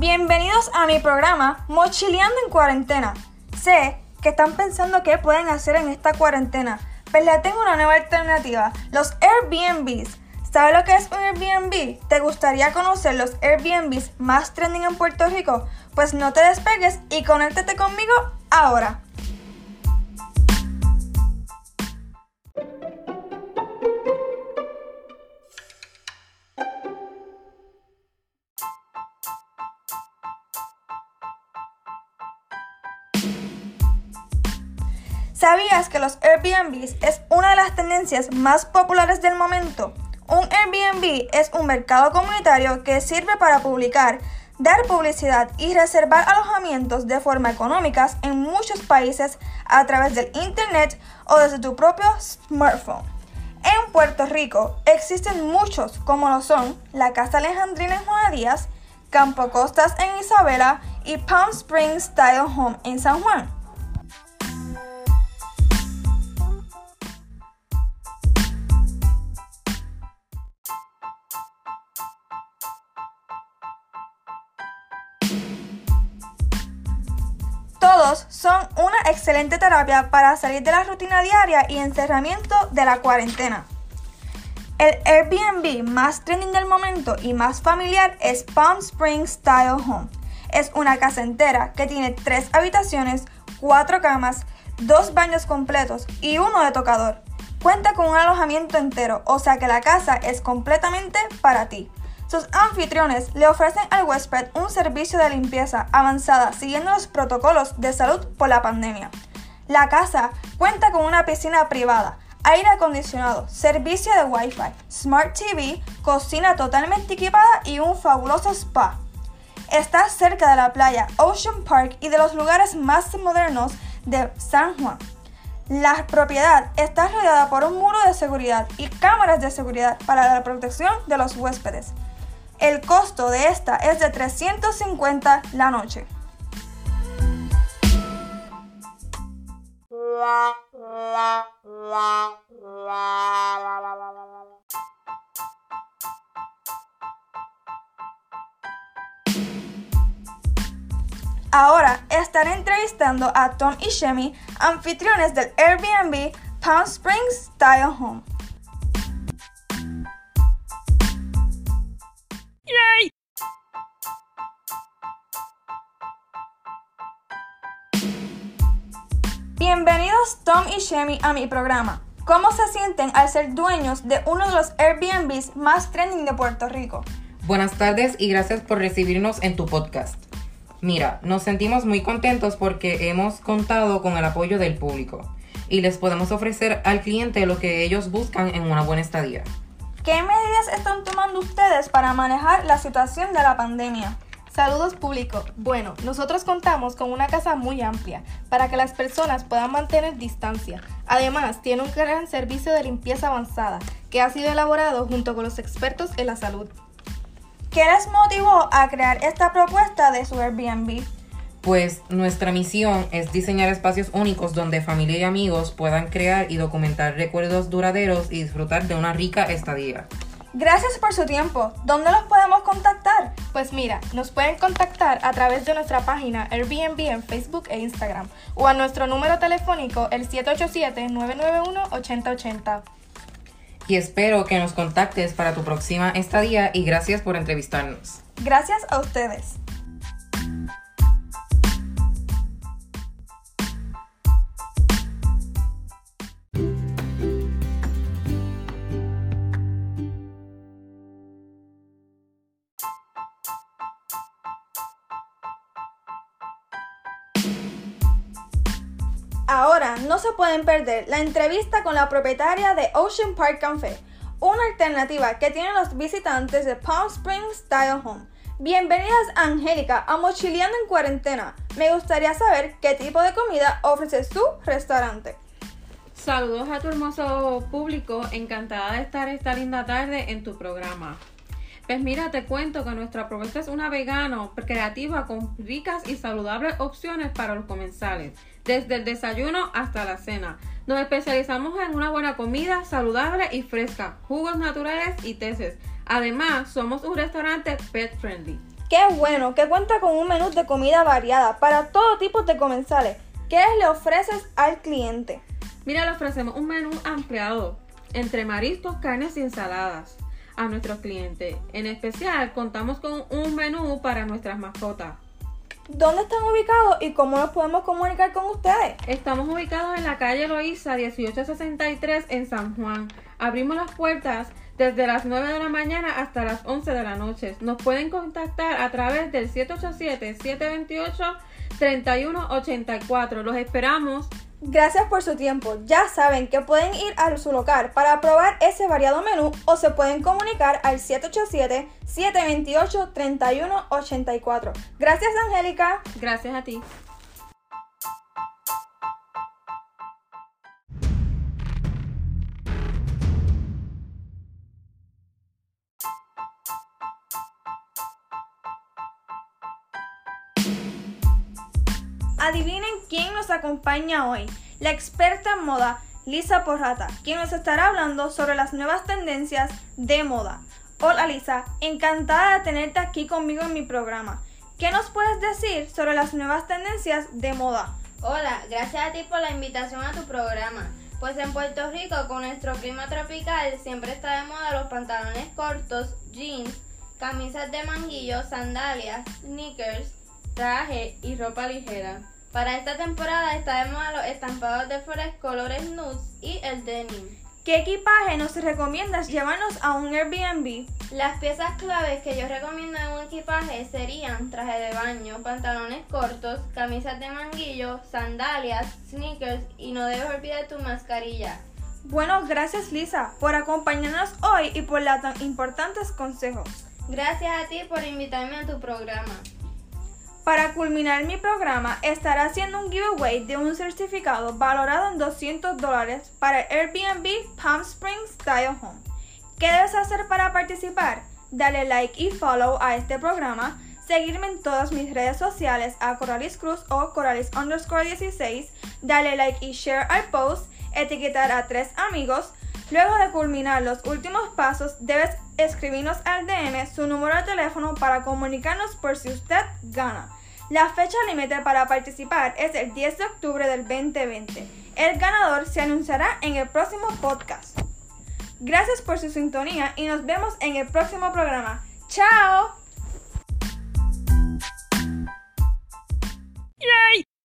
Bienvenidos a mi programa Mochileando en Cuarentena. Sé que están pensando qué pueden hacer en esta cuarentena, pero les tengo una nueva alternativa, los Airbnbs. ¿Sabes lo que es un Airbnb? ¿Te gustaría conocer los Airbnbs más trending en Puerto Rico? Pues no te despegues y conéctate conmigo ahora. ¿Sabías que los Airbnbs es una de las tendencias más populares del momento? Un Airbnb es un mercado comunitario que sirve para publicar, dar publicidad y reservar alojamientos de forma económica en muchos países a través del Internet o desde tu propio smartphone. En Puerto Rico existen muchos como lo son la Casa Alejandrina en Juana Díaz, Campo Costas en Isabela y Palm Springs Style Home en San Juan. Son una excelente terapia para salir de la rutina diaria y encerramiento de la cuarentena. El Airbnb más trending del momento y más familiar es Palm Springs Style Home. Es una casa entera que tiene tres habitaciones, cuatro camas, dos baños completos y uno de tocador. Cuenta con un alojamiento entero, o sea que la casa es completamente para ti. Sus anfitriones le ofrecen al huésped un servicio de limpieza avanzada siguiendo los protocolos de salud por la pandemia. La casa cuenta con una piscina privada, aire acondicionado, servicio de Wi-Fi, Smart TV, cocina totalmente equipada y un fabuloso spa. Está cerca de la playa Ocean Park y de los lugares más modernos de San Juan. La propiedad está rodeada por un muro de seguridad y cámaras de seguridad para la protección de los huéspedes. El costo de esta es de 350 la noche. Ahora estaré entrevistando a Tom y Shemi, anfitriones del Airbnb Palm Springs Style Home. Bienvenidos Tom y Shemi a mi programa. ¿Cómo se sienten al ser dueños de uno de los Airbnbs más trending de Puerto Rico? Buenas tardes y gracias por recibirnos en tu podcast. Mira, nos sentimos muy contentos porque hemos contado con el apoyo del público y les podemos ofrecer al cliente lo que ellos buscan en una buena estadía. ¿Qué medidas están tomando ustedes para manejar la situación de la pandemia? Saludos público. Bueno, nosotros contamos con una casa muy amplia para que las personas puedan mantener distancia. Además, tiene un gran servicio de limpieza avanzada que ha sido elaborado junto con los expertos en la salud. ¿Qué les motivó a crear esta propuesta de su Airbnb? Pues nuestra misión es diseñar espacios únicos donde familia y amigos puedan crear y documentar recuerdos duraderos y disfrutar de una rica estadía. Gracias por su tiempo. ¿Dónde los podemos contactar? Pues mira, nos pueden contactar a través de nuestra página Airbnb en Facebook e Instagram o a nuestro número telefónico el 787-991-8080. Y espero que nos contactes para tu próxima estadía y gracias por entrevistarnos. Gracias a ustedes. No se pueden perder la entrevista con la propietaria de Ocean Park Café, una alternativa que tienen los visitantes de Palm Springs Style Home. Bienvenidas Angélica a Mochileando en Cuarentena. Me gustaría saber qué tipo de comida ofrece su restaurante. Saludos a tu hermoso público, encantada de estar esta linda tarde en tu programa. Pues mira, te cuento que nuestra propuesta es una vegano creativa con ricas y saludables opciones para los comensales, desde el desayuno hasta la cena. Nos especializamos en una buena comida saludable y fresca, jugos naturales y teces. Además, somos un restaurante pet friendly. Qué bueno que cuenta con un menú de comida variada para todo tipo de comensales. ¿Qué le ofreces al cliente? Mira, le ofrecemos un menú ampliado entre mariscos, carnes y ensaladas a nuestros clientes. En especial, contamos con un menú para nuestras mascotas. ¿Dónde están ubicados y cómo nos podemos comunicar con ustedes? Estamos ubicados en la calle Loíza 1863 en San Juan. Abrimos las puertas desde las 9 de la mañana hasta las 11 de la noche. Nos pueden contactar a través del 787-728-3184. Los esperamos. Gracias por su tiempo. Ya saben que pueden ir a su local para probar ese variado menú o se pueden comunicar al 787-728-3184. Gracias, Angélica. Gracias a ti. Adivinen quién nos acompaña hoy. La experta en moda, Lisa Porrata, quien nos estará hablando sobre las nuevas tendencias de moda. Hola Lisa, encantada de tenerte aquí conmigo en mi programa. ¿Qué nos puedes decir sobre las nuevas tendencias de moda? Hola, gracias a ti por la invitación a tu programa. Pues en Puerto Rico, con nuestro clima tropical, siempre está de moda los pantalones cortos, jeans, camisas de manguillo, sandalias, sneakers, traje y ropa ligera. Para esta temporada está de moda los estampados de flores colores nudes y el denim. ¿Qué equipaje nos recomiendas llevarnos a un Airbnb? Las piezas claves que yo recomiendo en un equipaje serían traje de baño, pantalones cortos, camisas de manguillo, sandalias, sneakers y no debes olvidar tu mascarilla. Bueno, gracias Lisa por acompañarnos hoy y por los tan importantes consejos. Gracias a ti por invitarme a tu programa. Para culminar mi programa, estaré haciendo un giveaway de un certificado valorado en 200 dólares para Airbnb Palm Springs Style Home. ¿Qué debes hacer para participar? Dale like y follow a este programa, seguirme en todas mis redes sociales a Coralis Cruz o Coralis underscore 16, dale like y share al post, etiquetar a tres amigos. Luego de culminar los últimos pasos, debes escribirnos al DM su número de teléfono para comunicarnos por si usted gana. La fecha límite para participar es el 10 de octubre del 2020. El ganador se anunciará en el próximo podcast. Gracias por su sintonía y nos vemos en el próximo programa. ¡Chao!